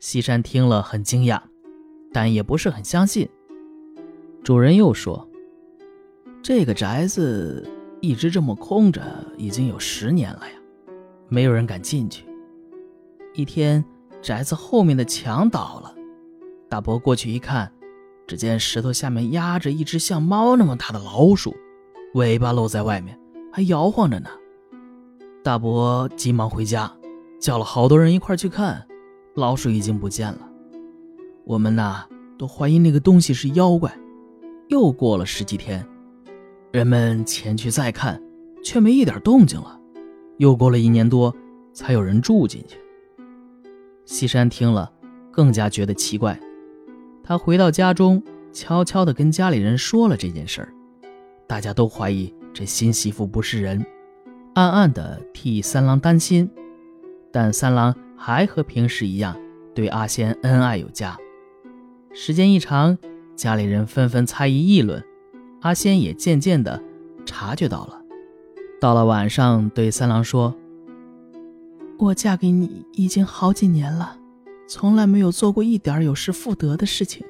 西山听了很惊讶，但也不是很相信。主人又说：“这个宅子一直这么空着，已经有十年了呀，没有人敢进去。一天，宅子后面的墙倒了，大伯过去一看，只见石头下面压着一只像猫那么大的老鼠，尾巴露在外面，还摇晃着呢。大伯急忙回家，叫了好多人一块去看。”老鼠已经不见了，我们呐都怀疑那个东西是妖怪。又过了十几天，人们前去再看，却没一点动静了。又过了一年多，才有人住进去。西山听了，更加觉得奇怪。他回到家中，悄悄地跟家里人说了这件事儿。大家都怀疑这新媳妇不是人，暗暗地替三郎担心。但三郎。还和平时一样，对阿仙恩爱有加。时间一长，家里人纷纷猜疑议论，阿仙也渐渐的察觉到了。到了晚上，对三郎说：“我嫁给你已经好几年了，从来没有做过一点有失妇德的事情，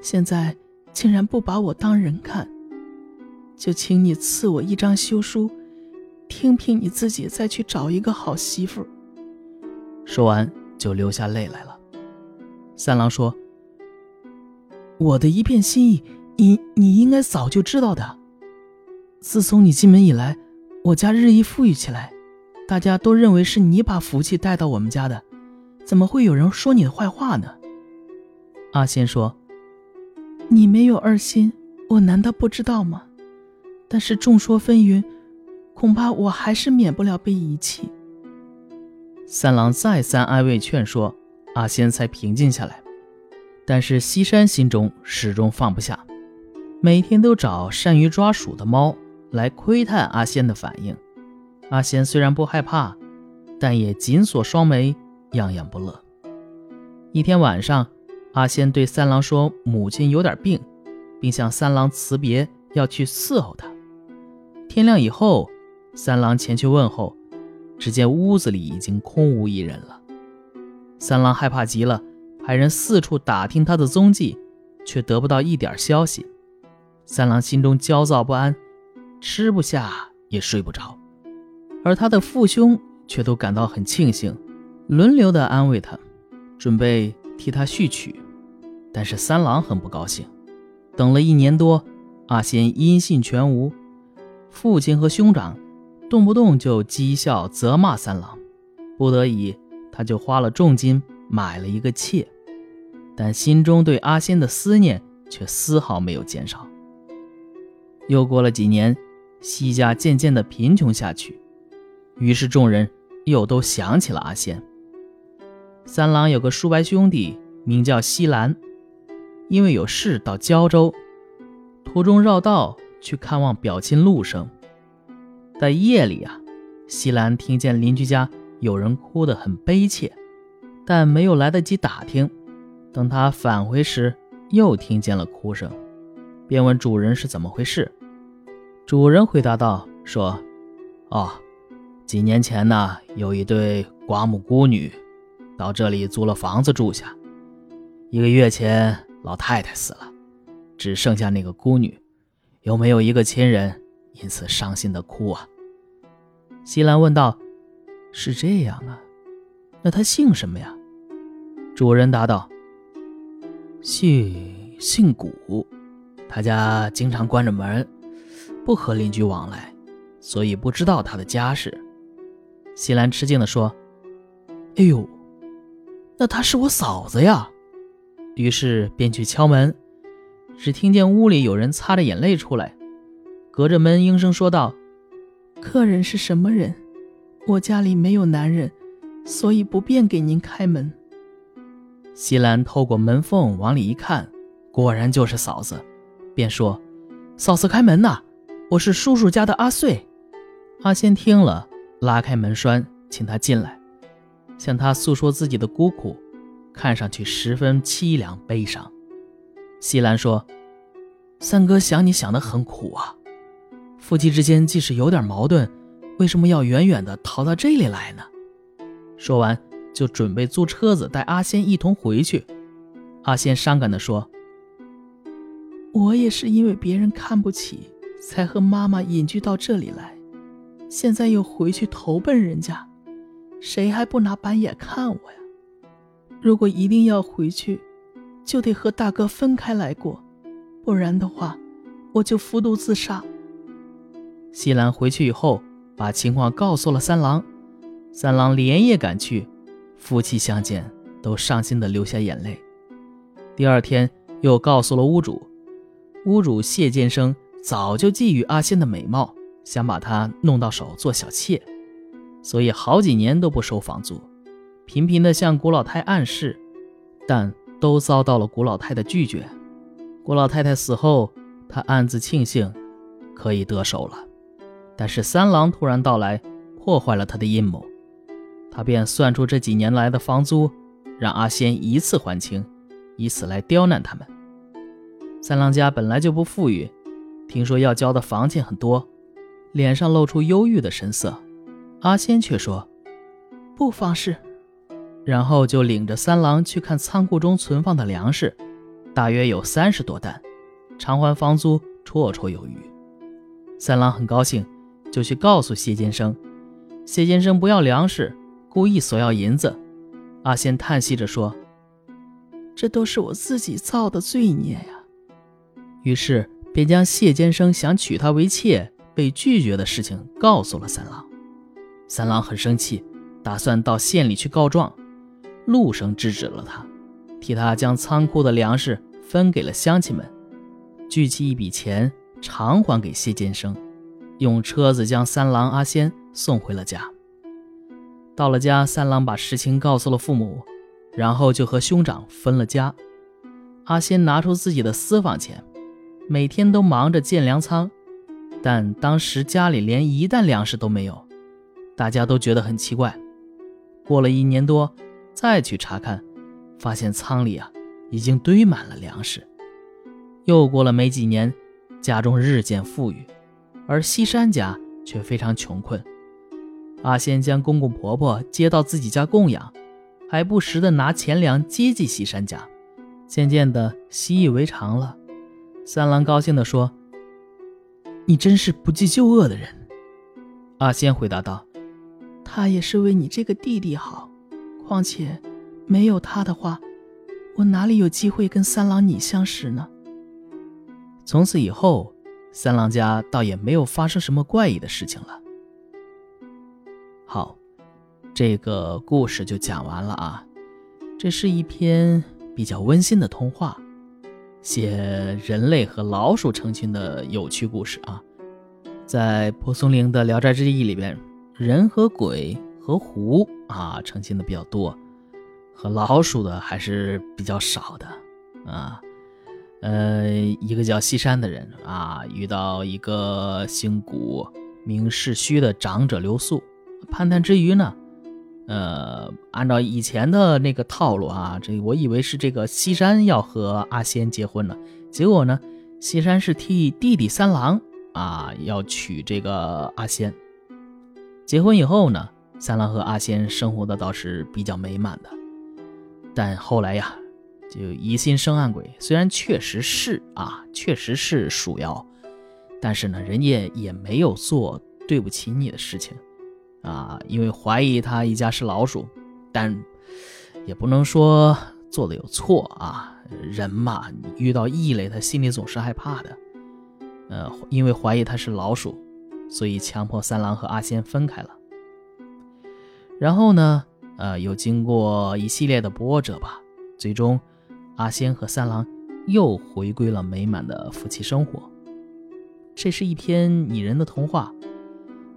现在竟然不把我当人看，就请你赐我一张休书，听凭你自己再去找一个好媳妇。”说完，就流下泪来了。三郎说：“我的一片心意，你你应该早就知道的。自从你进门以来，我家日益富裕起来，大家都认为是你把福气带到我们家的，怎么会有人说你的坏话呢？”阿仙说：“你没有二心，我难道不知道吗？但是众说纷纭，恐怕我还是免不了被遗弃。”三郎再三安慰劝说，阿仙才平静下来。但是西山心中始终放不下，每天都找善于抓鼠的猫来窥探阿仙的反应。阿仙虽然不害怕，但也紧锁双眉，样样不乐。一天晚上，阿仙对三郎说：“母亲有点病，并向三郎辞别，要去伺候他。”天亮以后，三郎前去问候。只见屋子里已经空无一人了，三郎害怕极了，派人四处打听他的踪迹，却得不到一点消息。三郎心中焦躁不安，吃不下也睡不着，而他的父兄却都感到很庆幸，轮流的安慰他，准备替他续娶。但是三郎很不高兴，等了一年多，阿仙音信全无，父亲和兄长。动不动就讥笑责骂三郎，不得已，他就花了重金买了一个妾，但心中对阿仙的思念却丝毫没有减少。又过了几年，西家渐渐的贫穷下去，于是众人又都想起了阿仙。三郎有个叔伯兄弟名叫西兰，因为有事到胶州，途中绕道去看望表亲陆生。在夜里啊，西兰听见邻居家有人哭得很悲切，但没有来得及打听。等他返回时，又听见了哭声，便问主人是怎么回事。主人回答道：“说，哦，几年前呢，有一对寡母孤女到这里租了房子住下。一个月前，老太太死了，只剩下那个孤女，又没有一个亲人？”因此伤心的哭啊。西兰问道：“是这样啊？那他姓什么呀？”主人答道：“姓姓古，他家经常关着门，不和邻居往来，所以不知道他的家世。”西兰吃惊地说：“哎呦，那她是我嫂子呀！”于是便去敲门，只听见屋里有人擦着眼泪出来。隔着门应声说道：“客人是什么人？我家里没有男人，所以不便给您开门。”西兰透过门缝往里一看，果然就是嫂子，便说：“嫂子开门呐，我是叔叔家的阿穗。”阿仙听了，拉开门栓，请他进来，向他诉说自己的孤苦，看上去十分凄凉悲伤。西兰说：“三哥想你想得很苦啊。”夫妻之间即使有点矛盾，为什么要远远的逃到这里来呢？说完，就准备租车子带阿仙一同回去。阿仙伤感地说：“我也是因为别人看不起，才和妈妈隐居到这里来，现在又回去投奔人家，谁还不拿白眼看我呀？如果一定要回去，就得和大哥分开来过，不然的话，我就服毒自杀。”西兰回去以后，把情况告诉了三郎，三郎连夜赶去，夫妻相见都伤心的流下眼泪。第二天又告诉了屋主，屋主谢剑生早就觊觎阿仙的美貌，想把她弄到手做小妾，所以好几年都不收房租，频频的向古老太暗示，但都遭到了古老太的拒绝。古老太太死后，他暗自庆幸可以得手了。但是三郎突然到来，破坏了他的阴谋。他便算出这几年来的房租，让阿仙一次还清，以此来刁难他们。三郎家本来就不富裕，听说要交的房钱很多，脸上露出忧郁的神色。阿仙却说：“不妨事。”然后就领着三郎去看仓库中存放的粮食，大约有三十多担，偿还房租绰绰有余。三郎很高兴。就去告诉谢先生，谢先生不要粮食，故意索要银子。阿仙叹息着说：“这都是我自己造的罪孽呀。”于是便将谢先生想娶她为妾被拒绝的事情告诉了三郎。三郎很生气，打算到县里去告状。陆生制止了他，替他将仓库的粮食分给了乡亲们，聚齐一笔钱偿还给谢先生。用车子将三郎、阿仙送回了家。到了家，三郎把实情告诉了父母，然后就和兄长分了家。阿仙拿出自己的私房钱，每天都忙着建粮仓，但当时家里连一担粮食都没有，大家都觉得很奇怪。过了一年多，再去查看，发现仓里啊已经堆满了粮食。又过了没几年，家中日渐富裕。而西山家却非常穷困，阿仙将公公婆婆接到自己家供养，还不时的拿钱粮接济西山家，渐渐的习以为常了。三郎高兴地说：“你真是不计旧恶的人。”阿仙回答道：“他也是为你这个弟弟好，况且没有他的话，我哪里有机会跟三郎你相识呢？”从此以后。三郎家倒也没有发生什么怪异的事情了。好，这个故事就讲完了啊。这是一篇比较温馨的童话，写人类和老鼠成亲的有趣故事啊。在蒲松龄的《聊斋志异》里边，人和鬼和狐啊成亲的比较多，和老鼠的还是比较少的啊。呃，一个叫西山的人啊，遇到一个姓古名世虚的长者留宿，攀谈之余呢，呃，按照以前的那个套路啊，这我以为是这个西山要和阿仙结婚了，结果呢，西山是替弟弟三郎啊要娶这个阿仙。结婚以后呢，三郎和阿仙生活的倒是比较美满的，但后来呀。就疑心生暗鬼，虽然确实是啊，确实是鼠妖，但是呢，人家也没有做对不起你的事情，啊，因为怀疑他一家是老鼠，但也不能说做的有错啊。人嘛，你遇到异类，他心里总是害怕的，呃，因为怀疑他是老鼠，所以强迫三郎和阿仙分开了。然后呢，呃，又经过一系列的波折吧，最终。阿仙和三郎又回归了美满的夫妻生活。这是一篇拟人的童话，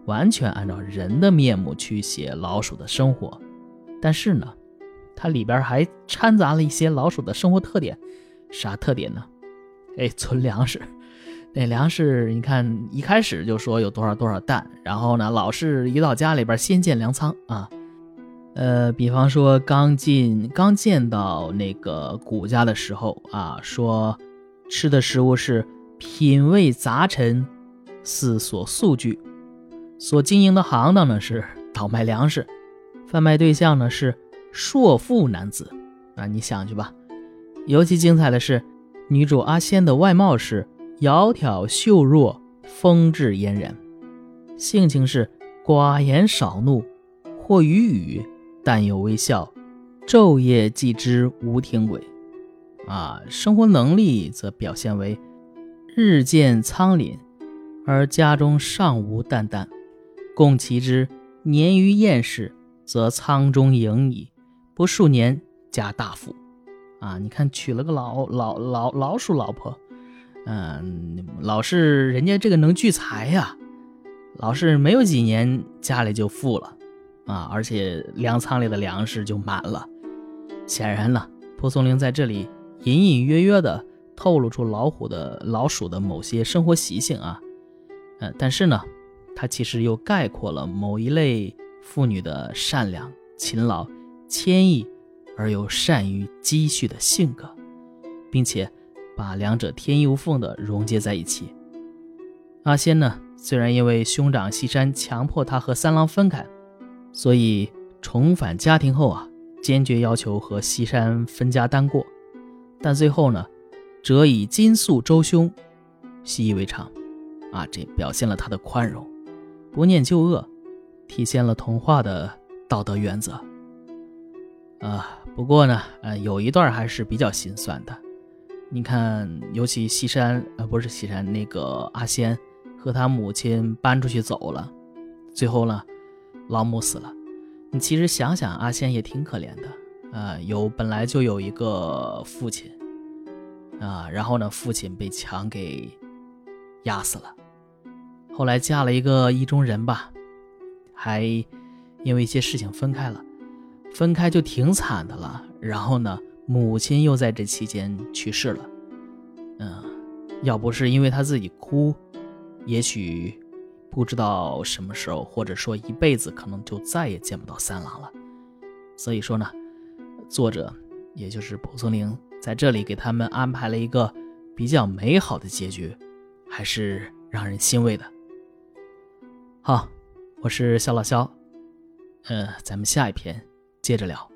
完全按照人的面目去写老鼠的生活。但是呢，它里边还掺杂了一些老鼠的生活特点。啥特点呢？哎，存粮食。那粮食，你看一开始就说有多少多少担，然后呢，老是一到家里边先建粮仓啊。呃，比方说刚进刚见到那个谷家的时候啊，说吃的食物是品味杂陈，四所素具，所经营的行当呢是倒卖粮食，贩卖对象呢是硕富男子。啊，你想去吧。尤其精彩的是，女主阿仙的外貌是窈窕秀弱、风致嫣然，性情是寡言少怒，或语语，但有微笑，昼夜记之无停轨。啊，生活能力则表现为日渐苍廪，而家中尚无旦旦。共其之，年于厌世，则仓中盈矣，不数年家大富。啊，你看娶了个老老老老鼠老婆，嗯，老是人家这个能聚财呀，老是没有几年家里就富了，啊，而且粮仓里的粮食就满了。显然呢，蒲松龄在这里隐隐约约的透露出老虎的老鼠的某些生活习性啊，呃，但是呢，他其实又概括了某一类妇女的善良、勤劳、谦抑。而又善于积蓄的性格，并且把两者天衣无缝地融接在一起。阿仙呢，虽然因为兄长西山强迫他和三郎分开，所以重返家庭后啊，坚决要求和西山分家单过，但最后呢，则以金粟周兄，习以为常。啊，这表现了他的宽容，不念旧恶，体现了童话的道德原则。啊，不过呢，呃，有一段还是比较心酸的。你看，尤其西山，呃，不是西山，那个阿仙和他母亲搬出去走了，最后呢，老母死了。你其实想想，阿仙也挺可怜的。呃，有本来就有一个父亲，啊，然后呢，父亲被强给压死了，后来嫁了一个意中人吧，还因为一些事情分开了。分开就挺惨的了，然后呢，母亲又在这期间去世了。嗯，要不是因为他自己哭，也许不知道什么时候，或者说一辈子可能就再也见不到三郎了。所以说呢，作者也就是蒲松龄在这里给他们安排了一个比较美好的结局，还是让人欣慰的。好，我是肖老肖，呃，咱们下一篇。接着聊。